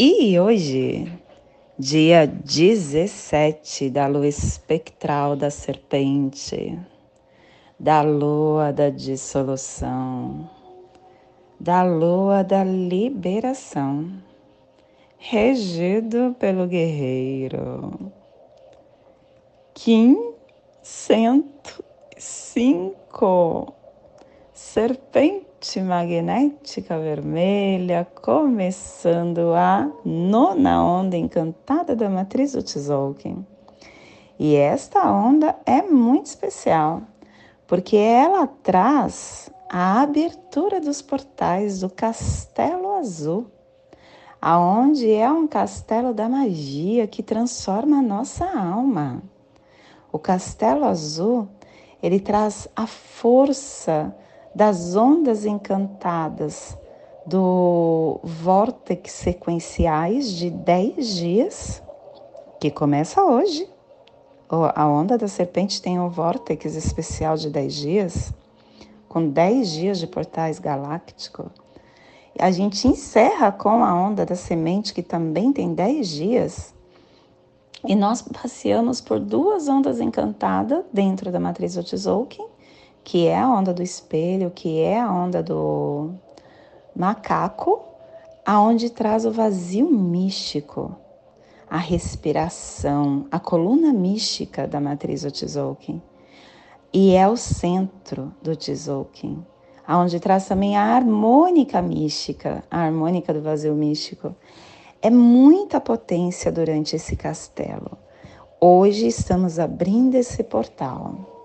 E hoje, dia 17 da lua espectral da serpente, da lua da dissolução, da lua da liberação, regido pelo guerreiro. Kim 105, serpente magnética vermelha, começando a nona onda encantada da matriz do Tzolk'in. E esta onda é muito especial, porque ela traz a abertura dos portais do Castelo Azul, aonde é um castelo da magia que transforma a nossa alma. O Castelo Azul, ele traz a força das ondas encantadas do vórtex sequenciais de 10 dias, que começa hoje. A onda da serpente tem um vórtex especial de 10 dias, com 10 dias de portais galácticos. A gente encerra com a onda da semente, que também tem 10 dias. E nós passeamos por duas ondas encantadas dentro da matriz Otzolk'in, que é a onda do espelho, que é a onda do macaco, aonde traz o vazio místico, a respiração, a coluna mística da matriz do Tzolk'in. E é o centro do Tzolk'in, aonde traz também a harmônica mística, a harmônica do vazio místico. É muita potência durante esse castelo. Hoje estamos abrindo esse portal.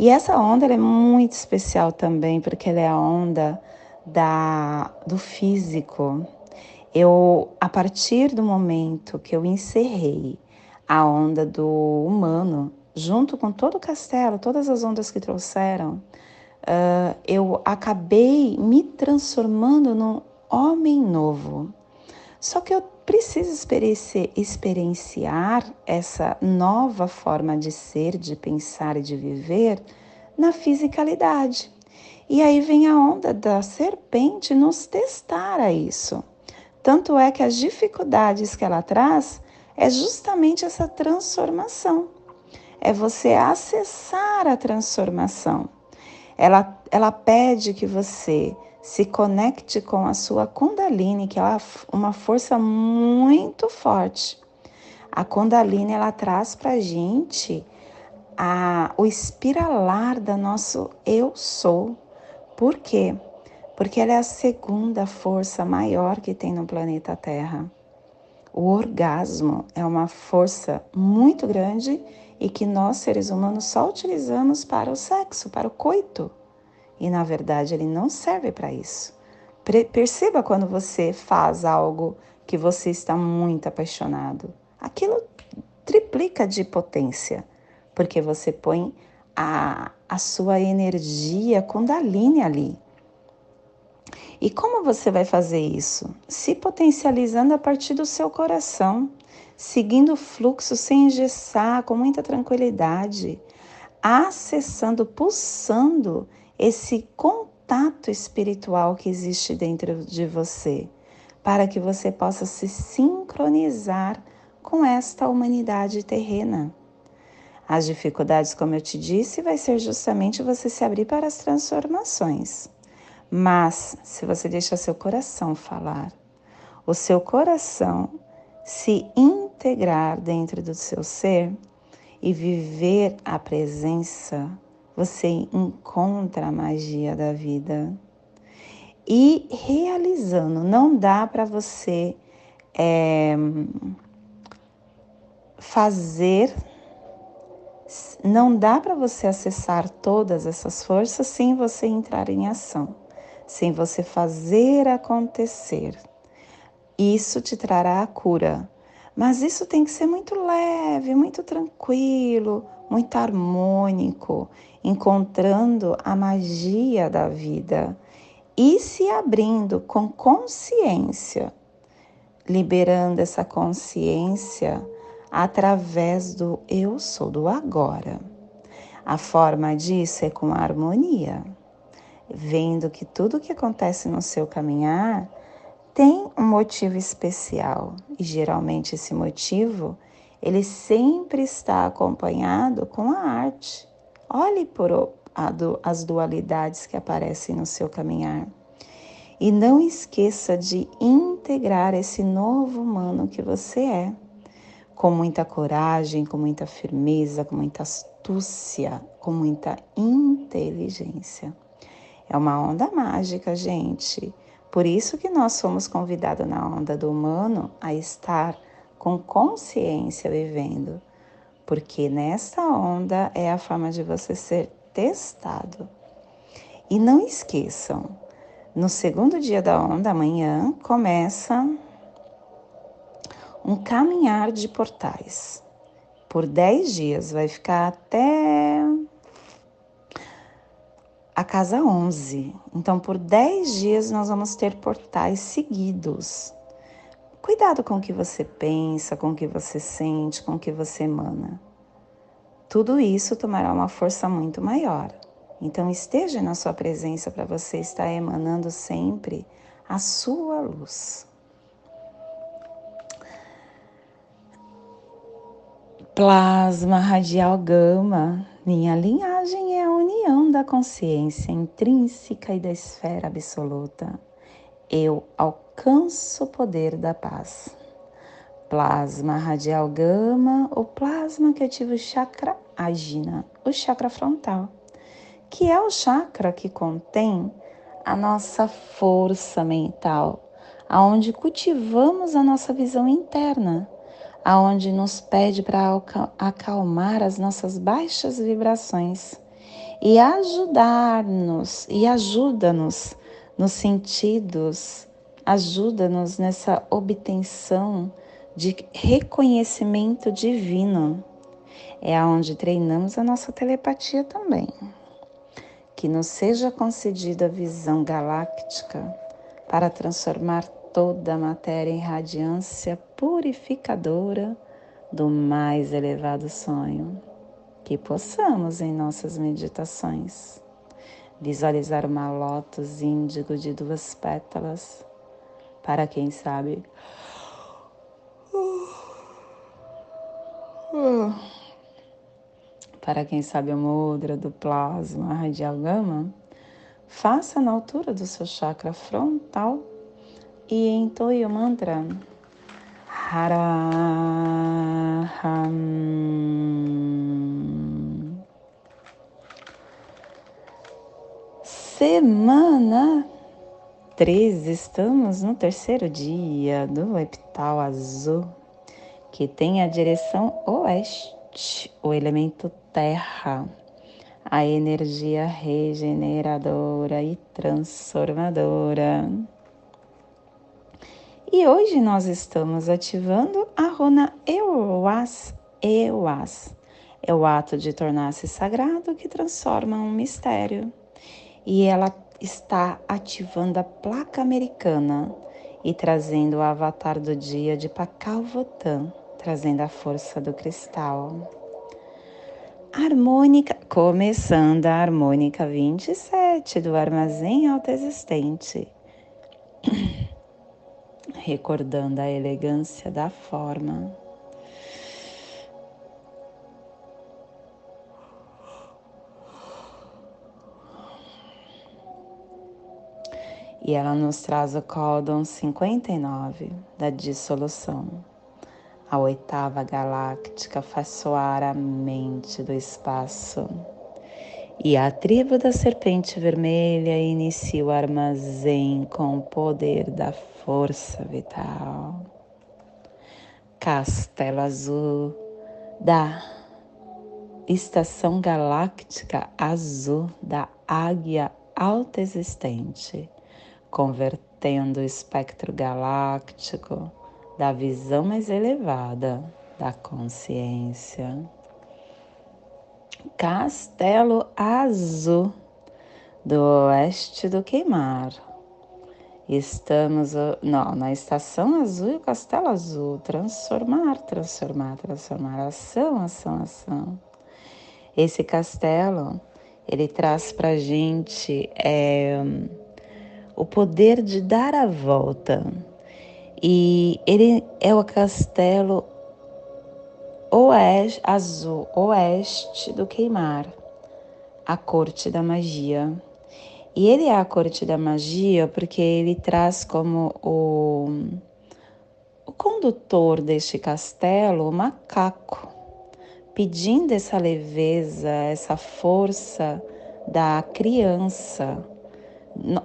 E essa onda é muito especial também, porque ela é a onda da, do físico. Eu, a partir do momento que eu encerrei a onda do humano, junto com todo o castelo, todas as ondas que trouxeram, uh, eu acabei me transformando num homem novo. Só que eu preciso experienciar essa nova forma de ser, de pensar e de viver na fisicalidade. E aí vem a onda da serpente nos testar a isso. Tanto é que as dificuldades que ela traz é justamente essa transformação. É você acessar a transformação. Ela, ela pede que você se conecte com a sua Kundalini, que é uma força muito forte. A Kundalini ela traz para a gente o espiralar da nosso eu sou. Por quê? Porque ela é a segunda força maior que tem no planeta Terra. O orgasmo é uma força muito grande e que nós, seres humanos, só utilizamos para o sexo, para o coito e na verdade ele não serve para isso. Perceba quando você faz algo que você está muito apaixonado. Aquilo triplica de potência, porque você põe a, a sua energia Kundalini ali. E como você vai fazer isso? Se potencializando a partir do seu coração, seguindo o fluxo sem engessar, com muita tranquilidade, acessando, pulsando esse contato espiritual que existe dentro de você, para que você possa se sincronizar com esta humanidade terrena. As dificuldades, como eu te disse, vai ser justamente você se abrir para as transformações. Mas se você deixa seu coração falar, o seu coração se integrar dentro do seu ser e viver a presença você encontra a magia da vida. E realizando, não dá para você é, fazer, não dá para você acessar todas essas forças sem você entrar em ação, sem você fazer acontecer. Isso te trará a cura, Mas isso tem que ser muito leve, muito tranquilo, muito harmônico, encontrando a magia da vida e se abrindo com consciência, liberando essa consciência através do eu sou do agora. A forma disso é com a harmonia, vendo que tudo que acontece no seu caminhar tem um motivo especial e geralmente esse motivo ele sempre está acompanhado com a arte. Olhe por as dualidades que aparecem no seu caminhar. E não esqueça de integrar esse novo humano que você é, com muita coragem, com muita firmeza, com muita astúcia, com muita inteligência. É uma onda mágica, gente. Por isso que nós somos convidados na onda do humano a estar com consciência vivendo, porque nesta onda é a forma de você ser testado. E não esqueçam, no segundo dia da onda, amanhã, começa um caminhar de portais. Por 10 dias, vai ficar até a casa 11. Então, por 10 dias, nós vamos ter portais seguidos. Cuidado com o que você pensa, com o que você sente, com o que você emana. Tudo isso tomará uma força muito maior. Então, esteja na sua presença para você estar emanando sempre a sua luz. Plasma radial gama minha linhagem é a união da consciência intrínseca e da esfera absoluta. Eu alcanço o poder da paz. Plasma radial gama, o plasma que ativa o chakra agina, o chakra frontal, que é o chakra que contém a nossa força mental, aonde cultivamos a nossa visão interna aonde nos pede para acalmar as nossas baixas vibrações e ajudar-nos e ajuda-nos nos sentidos, ajuda-nos nessa obtenção de reconhecimento divino. É aonde treinamos a nossa telepatia também. Que nos seja concedida a visão galáctica para transformar toda a matéria em radiância purificadora do mais elevado sonho. Que possamos, em nossas meditações, visualizar uma lótus índigo de duas pétalas, para quem sabe. Para quem sabe a mudra do plasma radial gama, faça na altura do seu chakra frontal e entoie o mantra Haraham. Semana 13, estamos no terceiro dia do epital azul, que tem a direção oeste, o elemento terra, a energia regeneradora e transformadora. E hoje nós estamos ativando a runa Euas, Euas. É o ato de tornar-se sagrado que transforma um mistério. E ela está ativando a placa americana e trazendo o avatar do dia de Pakal Votan, trazendo a força do cristal. Harmônica, começando a harmônica 27 do armazém autoexistente. recordando a elegância da forma. E ela nos traz o códon 59 da dissolução. A oitava galáctica faz soar a mente do espaço. E a tribo da serpente vermelha inicia o armazém com o poder da força vital. Castelo Azul da Estação Galáctica Azul da Águia Alta Existente, convertendo o espectro galáctico da visão mais elevada da consciência. Castelo Azul do oeste do Queimar. Estamos não, na estação azul e o castelo azul. Transformar, transformar, transformar. Ação, ação, ação. Esse castelo, ele traz para gente é, o poder de dar a volta. E ele é o castelo oeste, azul, oeste do Queimar, a corte da magia. E ele é a corte da magia porque ele traz como o, o condutor deste castelo o macaco, pedindo essa leveza, essa força da criança.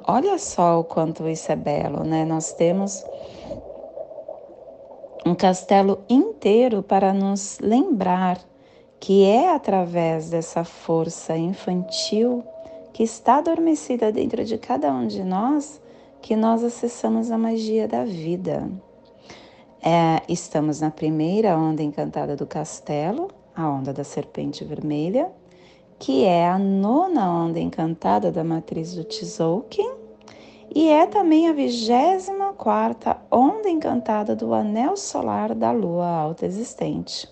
Olha só o quanto isso é belo, né? Nós temos um castelo inteiro para nos lembrar que é através dessa força infantil que está adormecida dentro de cada um de nós que nós acessamos a magia da vida. É, estamos na primeira onda encantada do castelo, a onda da serpente vermelha, que é a nona onda encantada da matriz do Tzolk'in e é também a vigésima quarta onda encantada do anel solar da lua alta existente,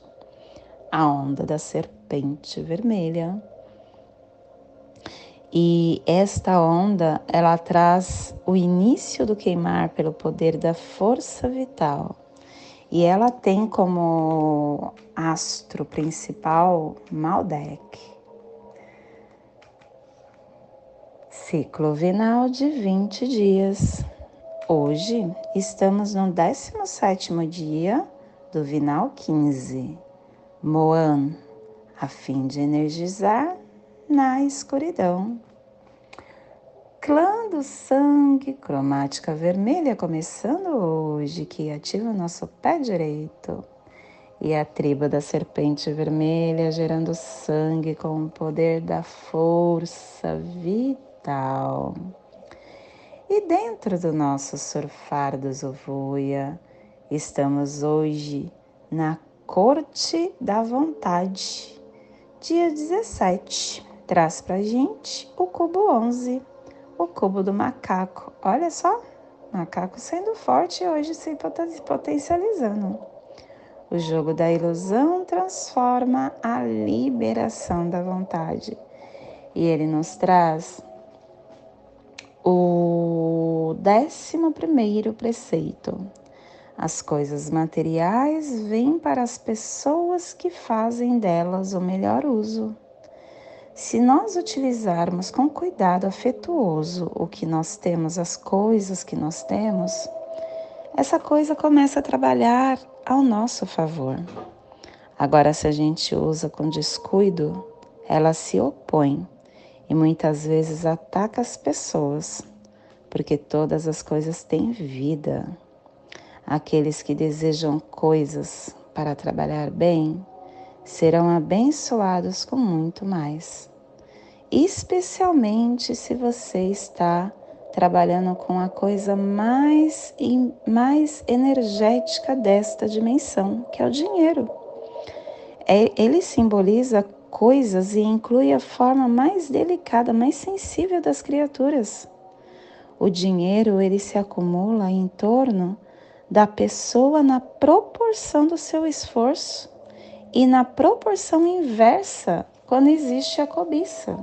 a onda da serpente vermelha. E esta onda, ela traz o início do queimar pelo poder da força vital. E ela tem como astro principal Maldek. Ciclo vinal de 20 dias. Hoje estamos no 17º dia do vinal 15, Moan, a fim de energizar na escuridão. Clã do sangue, cromática vermelha começando hoje, que ativa o nosso pé direito. E a tribo da serpente vermelha gerando sangue com o poder da força vital mental. E dentro do nosso surfar do Zovuia, estamos hoje na Corte da Vontade. Dia 17 traz pra gente o cubo 11, o cubo do macaco. Olha só, macaco sendo forte hoje se potencializando. O jogo da ilusão transforma a liberação da vontade. E ele nos traz o décimo primeiro preceito. As coisas materiais vêm para as pessoas que fazem delas o melhor uso. Se nós utilizarmos com cuidado afetuoso o que nós temos, as coisas que nós temos, essa coisa começa a trabalhar ao nosso favor. Agora, se a gente usa com descuido, ela se opõe e muitas vezes ataca as pessoas, porque todas as coisas têm vida. Aqueles que desejam coisas para trabalhar bem serão abençoados com muito mais. Especialmente se você está trabalhando com a coisa mais, mais energética desta dimensão, que é o dinheiro. É, ele simboliza coisas e inclui a forma mais delicada, mais sensível das criaturas. O dinheiro ele se acumula em torno da pessoa na proporção do seu esforço e na proporção inversa quando existe a cobiça.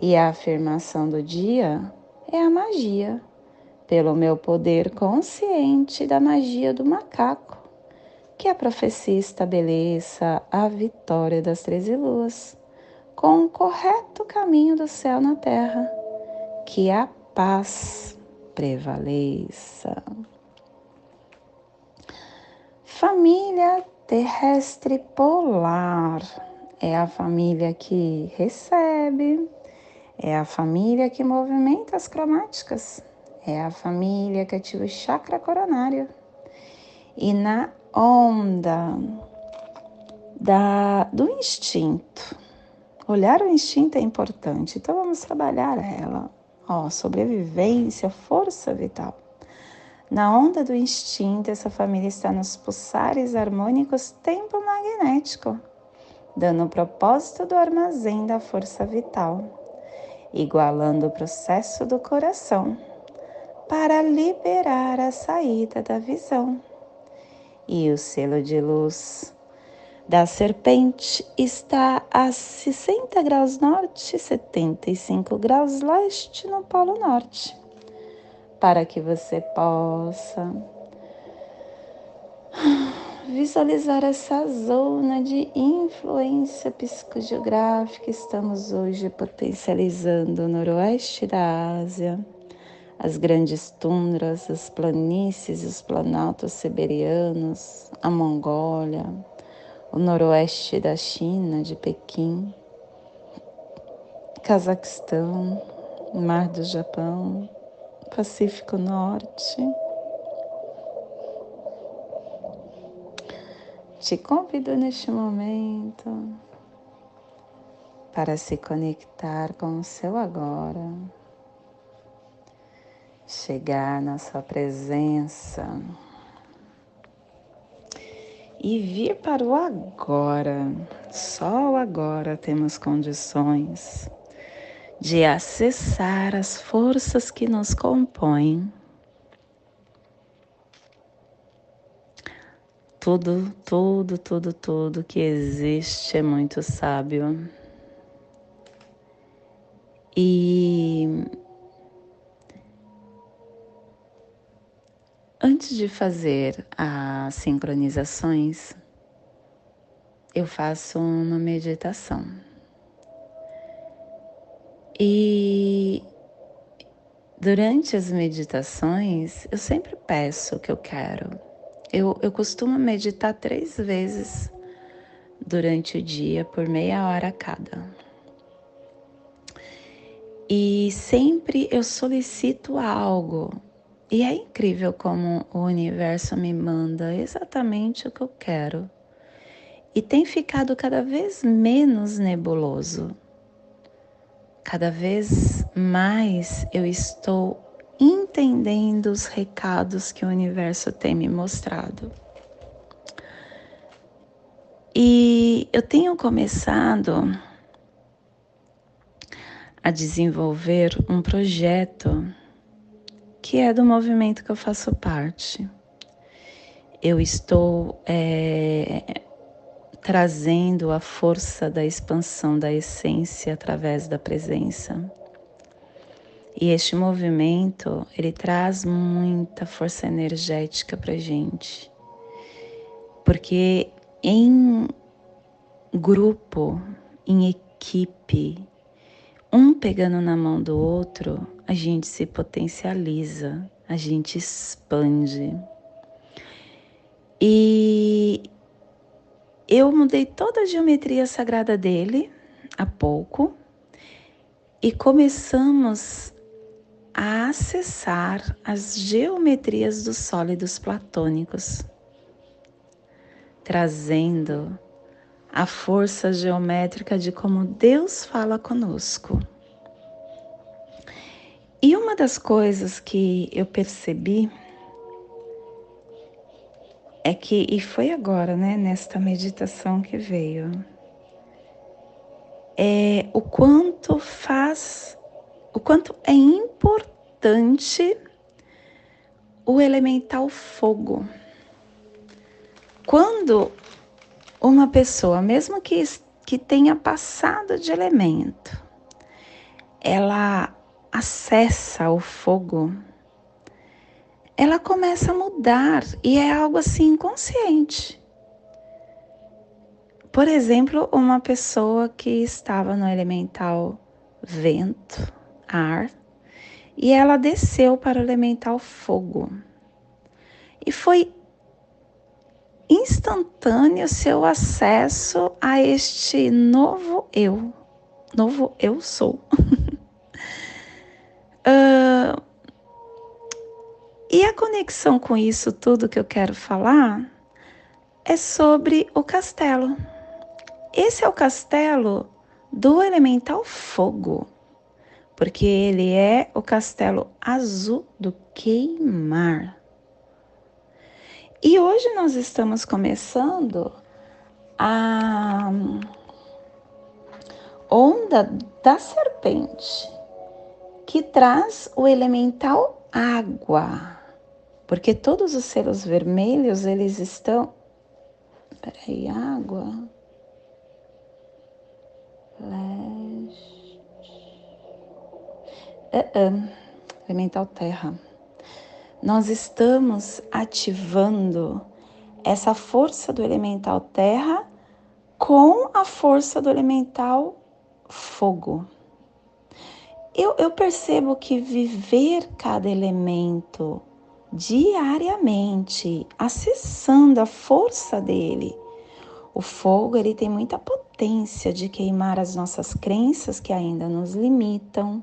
E a afirmação do dia é a magia, pelo meu poder consciente da magia do macaco que a profecia estabeleça a vitória das treze luas, com o correto caminho do céu na terra, que a paz prevaleça. Família terrestre polar é a família que recebe, é a família que movimenta as cromáticas, é a família que ativa o chakra coronário. E na onda da, do instinto. Olhar o instinto é importante, então vamos trabalhar ela. Ó, sobrevivência, força vital. Na onda do instinto, essa família está nos pulsares harmônicos tempo magnético, dando o propósito do armazém da força vital, igualando o processo do coração para liberar a saída da visão. E o selo de luz da serpente está a 60 graus norte e 75 graus leste no Polo Norte para que você possa visualizar essa zona de influência psicogeográfica. Estamos hoje potencializando o noroeste da Ásia, as grandes tundras, as planícies, os planaltos siberianos, a Mongólia, o noroeste da China, de Pequim, Cazaquistão, Mar do Japão, Pacífico Norte. Te convido neste momento para se conectar com o seu agora, chegar na sua presença e vir para o agora. Só agora temos condições de acessar as forças que nos compõem. Tudo, tudo, tudo, tudo que existe é muito sábio. E antes de fazer as sincronizações, eu faço uma meditação. E durante as meditações, eu sempre peço o que eu quero. Eu, eu costumo meditar três vezes durante o dia, por meia hora cada. E sempre eu solicito algo. E é incrível como o universo me manda exatamente o que eu quero. E tem ficado cada vez menos nebuloso. Cada vez mais eu estou entendendo os recados que o universo tem me mostrado. E eu tenho começado a desenvolver um projeto que é do movimento que eu faço parte. Eu estou é, trazendo a força da expansão da essência através da presença. E este movimento, ele traz muita força energética para gente. Porque em grupo, em equipe, um pegando na mão do outro, a gente se potencializa, a gente expande. E eu mudei toda a geometria sagrada dele há pouco e começamos a acessar as geometrias dos sólidos platônicos, trazendo a força geométrica de como Deus fala conosco. E uma das coisas que eu percebi é que, e foi agora, né, nesta meditação que veio, é o quanto faz, o quanto é importante o elemental fogo. Quando uma pessoa, mesmo que, que tenha passado de elemento, ela acessa o fogo, ela começa a mudar e é algo assim inconsciente. Por exemplo, uma pessoa que estava no elemental vento, ar, e ela desceu para o elemental fogo. E foi instantâneo seu acesso a este novo eu, novo eu sou. uh, E a conexão com isso tudo que eu quero falar é sobre o castelo. Esse é o castelo do elemental fogo, porque ele é o castelo azul do queimar. E hoje nós estamos começando a onda da serpente, que traz o elemental água, porque todos os selos vermelhos eles estão. Peraí, água. Leste. Uh -uh. Elemental terra. Nós estamos ativando essa força do elemental terra com a força do elemental fogo. Eu, eu percebo que viver cada elemento diariamente, acessando a força dele, o fogo ele tem muita potência de queimar as nossas crenças que ainda nos limitam.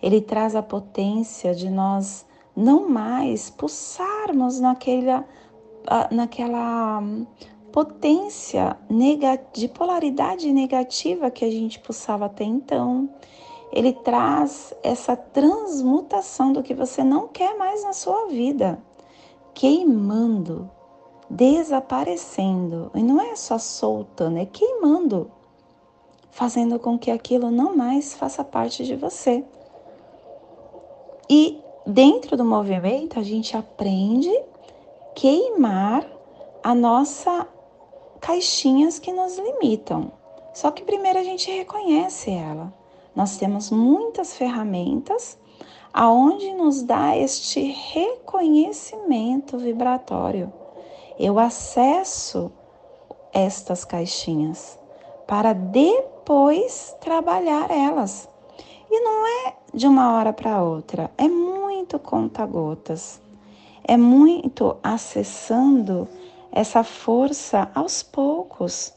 Ele traz a potência de nós não mais pulsarmos naquela, naquela potência de polaridade negativa que a gente pulsava até então. Ele traz essa transmutação do que você não quer mais na sua vida, queimando, desaparecendo. E não é só soltando, é queimando, fazendo com que aquilo não mais faça parte de você. E dentro do movimento, a gente aprende queimar a nossa caixinhas que nos limitam. Só que primeiro a gente reconhece ela. Nós temos muitas ferramentas aonde nos dá este reconhecimento vibratório. Eu acesso estas caixinhas para depois trabalhar elas. E não é de uma hora para outra, é muito conta-gotas, é muito acessando essa força aos poucos.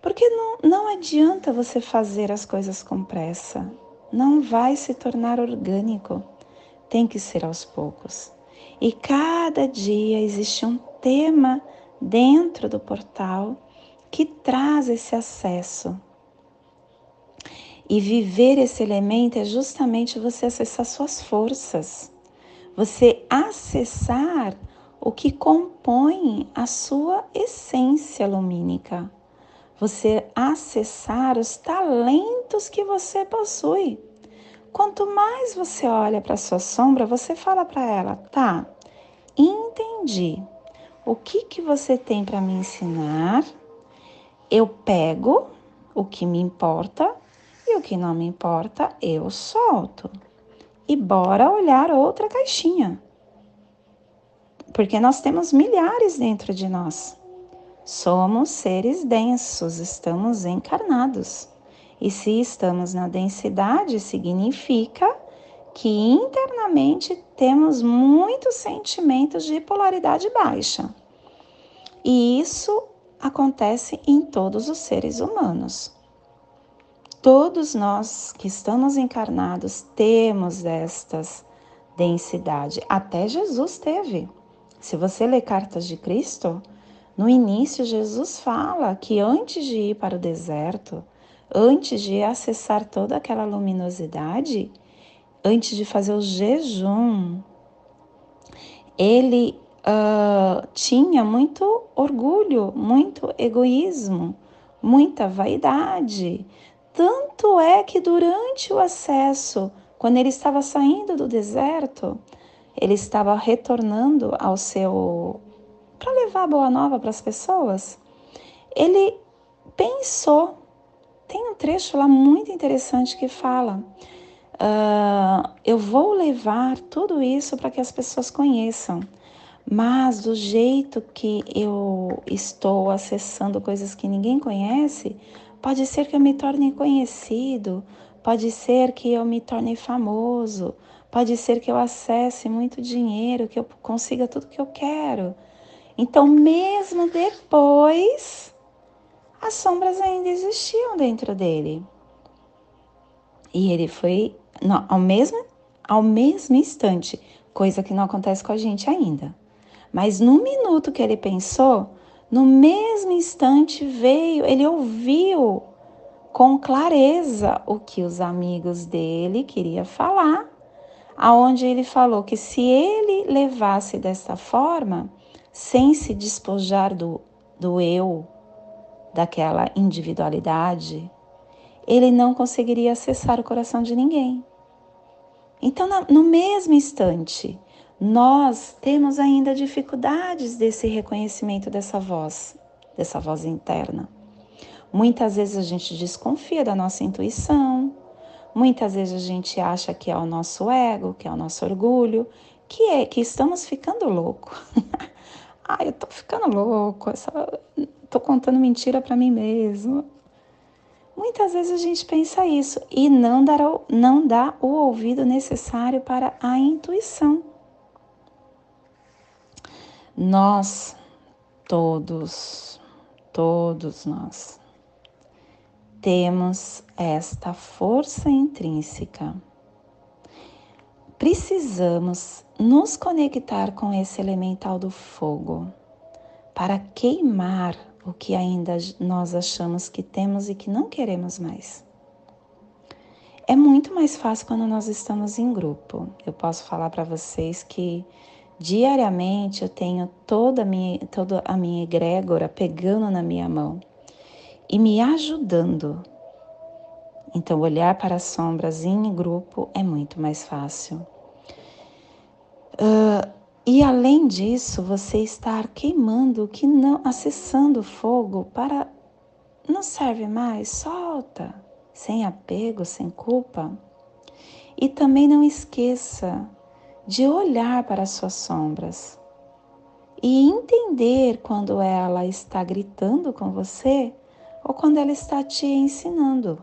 Porque não, não adianta você fazer as coisas com pressa, não vai se tornar orgânico, tem que ser aos poucos. E cada dia existe um tema dentro do portal que traz esse acesso e viver esse elemento é justamente você acessar suas forças, você acessar o que compõe a sua essência lumínica, você acessar os talentos que você possui. Quanto mais você olha para sua sombra, você fala para ela, tá? Entendi. O que que você tem para me ensinar? Eu pego o que me importa o que não me importa, eu solto. E bora olhar outra caixinha. Porque nós temos milhares dentro de nós. Somos seres densos, estamos encarnados. E se estamos na densidade, significa que internamente temos muitos sentimentos de polaridade baixa. E isso acontece em todos os seres humanos. Todos nós que estamos encarnados temos estas densidade. Até Jesus teve. Se você ler Cartas de Cristo, no início Jesus fala que antes de ir para o deserto, antes de acessar toda aquela luminosidade, antes de fazer o jejum, ele uh, tinha muito orgulho, muito egoísmo, muita vaidade, tanto é que durante o acesso, quando ele estava saindo do deserto, ele estava retornando ao seu. para levar a boa nova para as pessoas. Ele pensou. Tem um trecho lá muito interessante que fala: uh, Eu vou levar tudo isso para que as pessoas conheçam. Mas do jeito que eu estou acessando coisas que ninguém conhece, Pode ser que eu me torne conhecido, pode ser que eu me torne famoso, pode ser que eu acesse muito dinheiro, que eu consiga tudo que eu quero. Então, mesmo depois, as sombras ainda existiam dentro dele. E ele foi não, ao mesmo ao mesmo instante, coisa que não acontece com a gente ainda. Mas no minuto que ele pensou, no mesmo instante veio, ele ouviu com clareza o que os amigos dele queria falar, aonde ele falou que se ele levasse dessa forma, sem se despojar do, do eu, daquela individualidade, ele não conseguiria acessar o coração de ninguém. Então, no mesmo instante, nós temos ainda dificuldades desse reconhecimento dessa voz, dessa voz interna. Muitas vezes a gente desconfia da nossa intuição, muitas vezes a gente acha que é o nosso ego, que é o nosso orgulho, que é que estamos ficando louco. ah, eu tô ficando louco, essa, tô contando mentira para mim mesmo. Muitas vezes a gente pensa isso e não, dar, não dá o ouvido necessário para a intuição. Nós, todos, todos nós, temos esta força intrínseca. Precisamos nos conectar com esse elemental do fogo para queimar o que ainda nós achamos que temos e que não queremos mais. É muito mais fácil quando nós estamos em grupo. Eu posso falar para vocês que diariamente eu tenho toda a minha, toda a minha egrégora pegando na minha mão e me ajudando. Então, olhar para as sombras em grupo é muito mais fácil. Uh, e além disso, você estar queimando o que não, acessando fogo para não serve mais, solta, sem apego, sem culpa. E também não esqueça de olhar para as suas sombras e entender quando ela está gritando com você ou quando ela está te ensinando.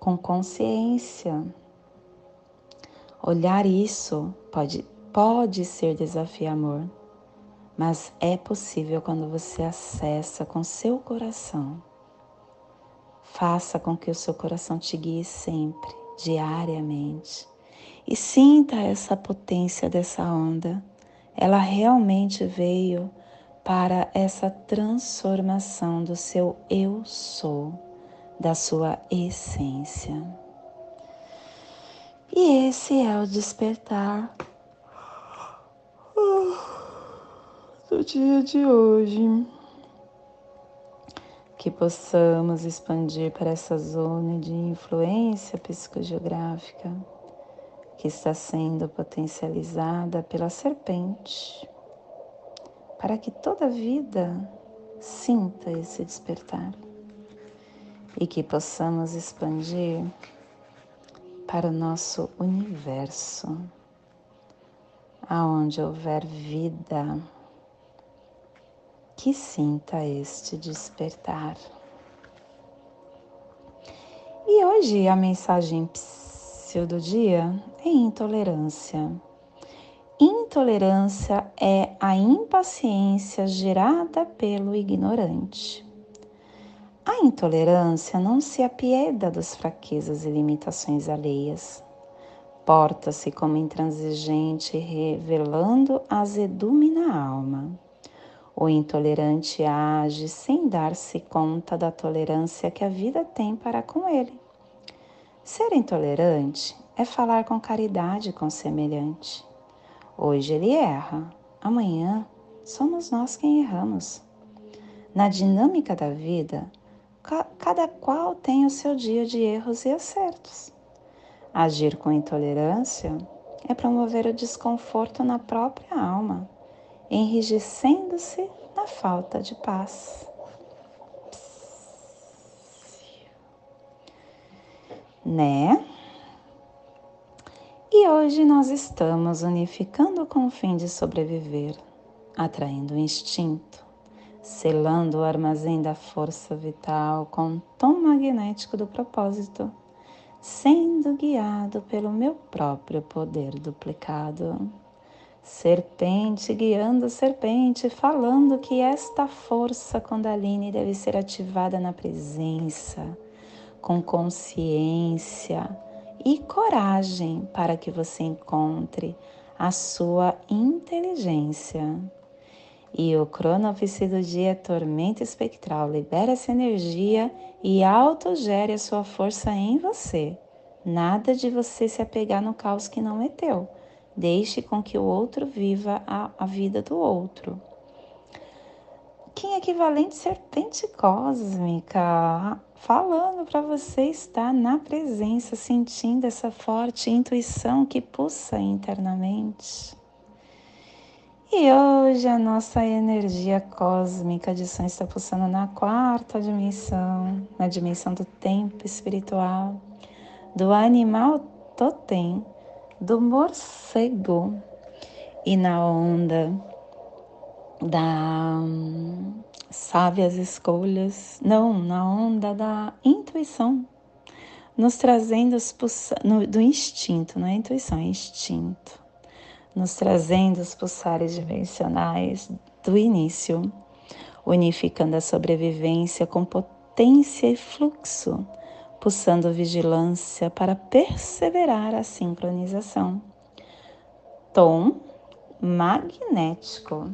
Com consciência. Olhar isso pode, pode ser desafiador, mas é possível quando você acessa com seu coração. Faça com que o seu coração te guie sempre, diariamente. E sinta essa potência dessa onda. Ela realmente veio para essa transformação do seu eu sou, da sua essência. E esse é o despertar do dia de hoje. Que possamos expandir para essa zona de influência psicogeográfica que está sendo potencializada pela serpente para que toda vida sinta esse despertar e que possamos expandir para o nosso universo, aonde houver vida, que sinta este despertar. E hoje a mensagem do dia é intolerância. Intolerância é a impaciência gerada pelo ignorante. A intolerância não se apieda das fraquezas e limitações alheias. Porta-se como intransigente, revelando azedume na alma. O intolerante age sem dar-se conta da tolerância que a vida tem para com ele. Ser intolerante é falar com caridade com o semelhante Hoje ele erra, amanhã somos nós quem erramos. Na dinâmica da vida, cada qual tem o seu dia de erros e acertos. Agir com intolerância é promover o desconforto na própria alma, enrijecendo-se na falta de paz. Né? E hoje nós estamos unificando com o fim de sobreviver, atraindo o instinto, selando o armazém da força vital com o tom magnético do propósito, sendo guiado pelo meu próprio poder duplicado. Serpente guiando serpente, falando que esta força Kundalini deve ser ativada na presença, com consciência e coragem para que você encontre a sua inteligência. E o cronovício do dia é tormenta espectral. Libera essa energia e autogere a sua força em você. Nada de você se apegar no caos que não é teu. Deixe com que o outro viva a, a vida do outro. Kim equivalente serpente cósmica, falando para você estar na presença, sentindo essa forte intuição que pulsa internamente. E hoje a nossa energia cósmica de som está pulsando na quarta dimensão, na dimensão do tempo espiritual, do animal totem, do morcego e na onda da sábias escolhas, não, na onda da intuição, nos trazendo os no, do instinto, não é intuição, é instinto, nos trazendo os pulsares dimensionais do início, unificando a sobrevivência com potência e fluxo, pulsando vigilância para perseverar a sincronização. Tom magnético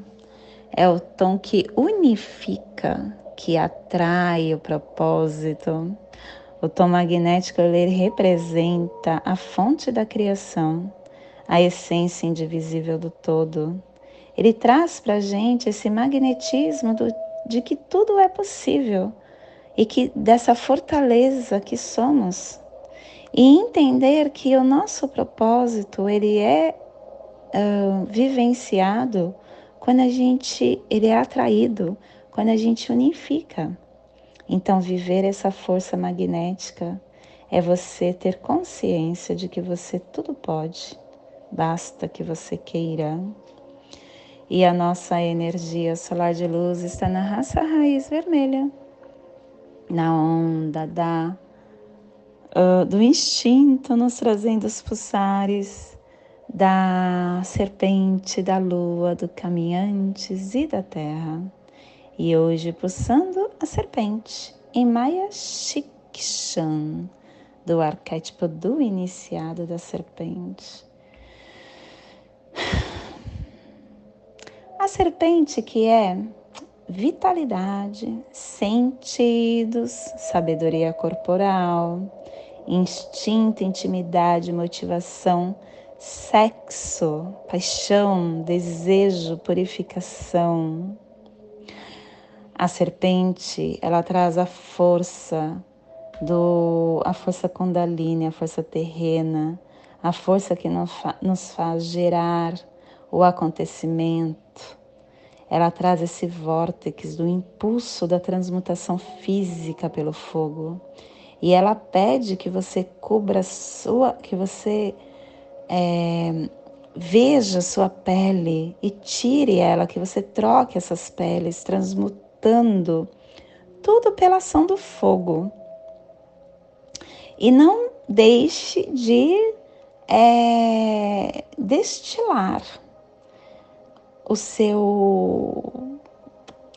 é o tom que unifica, que atrai o propósito. O tom magnético ele representa a fonte da criação, a essência indivisível do todo. Ele traz para gente esse magnetismo do, de que tudo é possível e que dessa fortaleza que somos e entender que o nosso propósito ele é uh, vivenciado quando a gente ele é atraído, quando a gente unifica. Então viver essa força magnética é você ter consciência de que você tudo pode, basta que você queira. E a nossa energia solar de luz está na raça raiz vermelha, na onda da uh, do instinto, nos trazendo os pulsares da serpente, da lua, do caminhantes e da terra. E hoje pulsando a serpente em Maya Shikshan, do arquétipo do iniciado da serpente. A serpente que é vitalidade, sentidos, sabedoria corporal, instinto, intimidade, motivação, sexo, paixão, desejo, purificação. A serpente, ela traz a força do a força Kundalini, a força terrena, a força que nos faz gerar o acontecimento. Ela traz esse vórtice do impulso da transmutação física pelo fogo. E ela pede que você cubra sua, que você é, veja sua pele e tire ela, que você troque essas peles, transmutando tudo pela ação do fogo. E não deixe de é, destilar o seu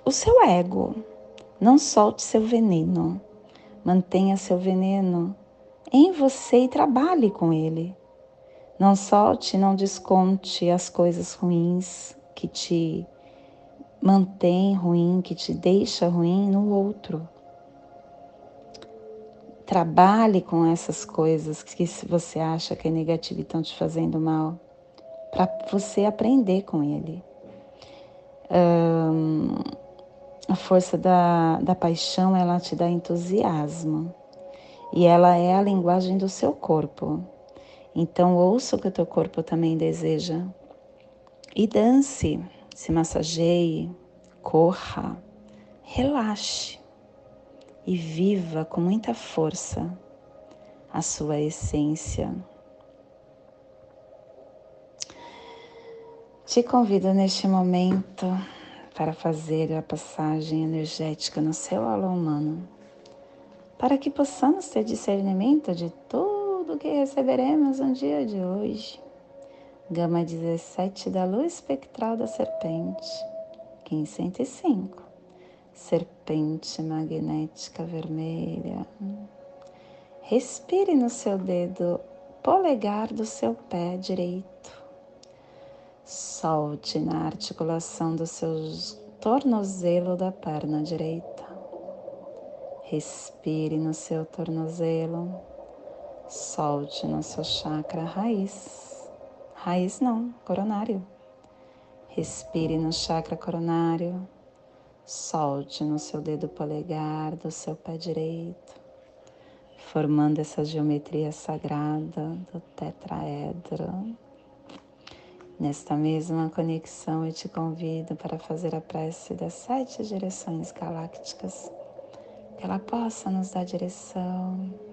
o seu ego. Não solte seu veneno. Mantenha seu veneno em você e trabalhe com ele. Não solte, não desconte as coisas ruins que te mantém ruim, que te deixa ruim no outro. Trabalhe com essas coisas que você acha que é negativo e estão te fazendo mal, para você aprender com ele. A força da, da paixão, ela te dá entusiasmo. E ela é a linguagem do seu corpo. Então, ouça o que o teu corpo também deseja. E dance, se massageie, corra, relaxe e viva com muita força a sua essência. Te convido neste momento para fazer a passagem energética no seu alô humano, para que possamos ter discernimento de tudo tudo que receberemos no dia de hoje. Gama 17 da luz espectral da serpente, 1505. Serpente magnética vermelha. Respire no seu dedo polegar do seu pé direito. Solte na articulação do seu tornozelo da perna direita. Respire no seu tornozelo Solte no seu chakra raiz, Raiz não, coronário. Respire no chakra coronário. Solte no seu dedo polegar do seu pé direito, formando essa geometria sagrada do tetraedro. Nesta mesma conexão, eu te convido para fazer a prece das sete direções galácticas, que ela possa nos dar direção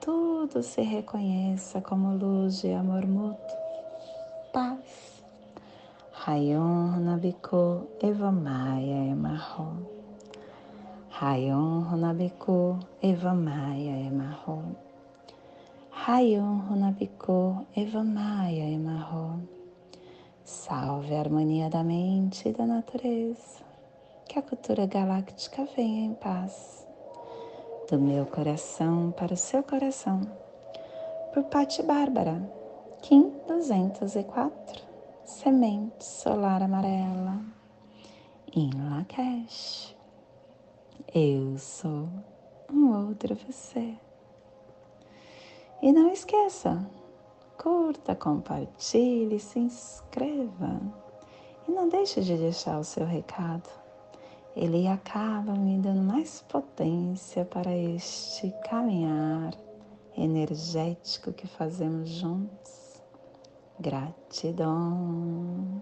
tudo se reconheça como luz de amor mútuo, paz Rayon Runabiku Evamaya Emarro. Rayon Runabiku Evamaya Emarro. Rayon Runabiku Evamaya Emarro. Salve a harmonia da mente e da natureza. Que a cultura galáctica venha em paz. Do meu coração para o seu coração. Por Pati Bárbara, Kim 204 semente solar amarela em Lakesh. Eu sou um outro você. E não esqueça, curta, compartilhe, se inscreva e não deixe de deixar o seu recado. Ele acaba me dando mais potência para este caminhar energético que fazemos juntos. Gratidão.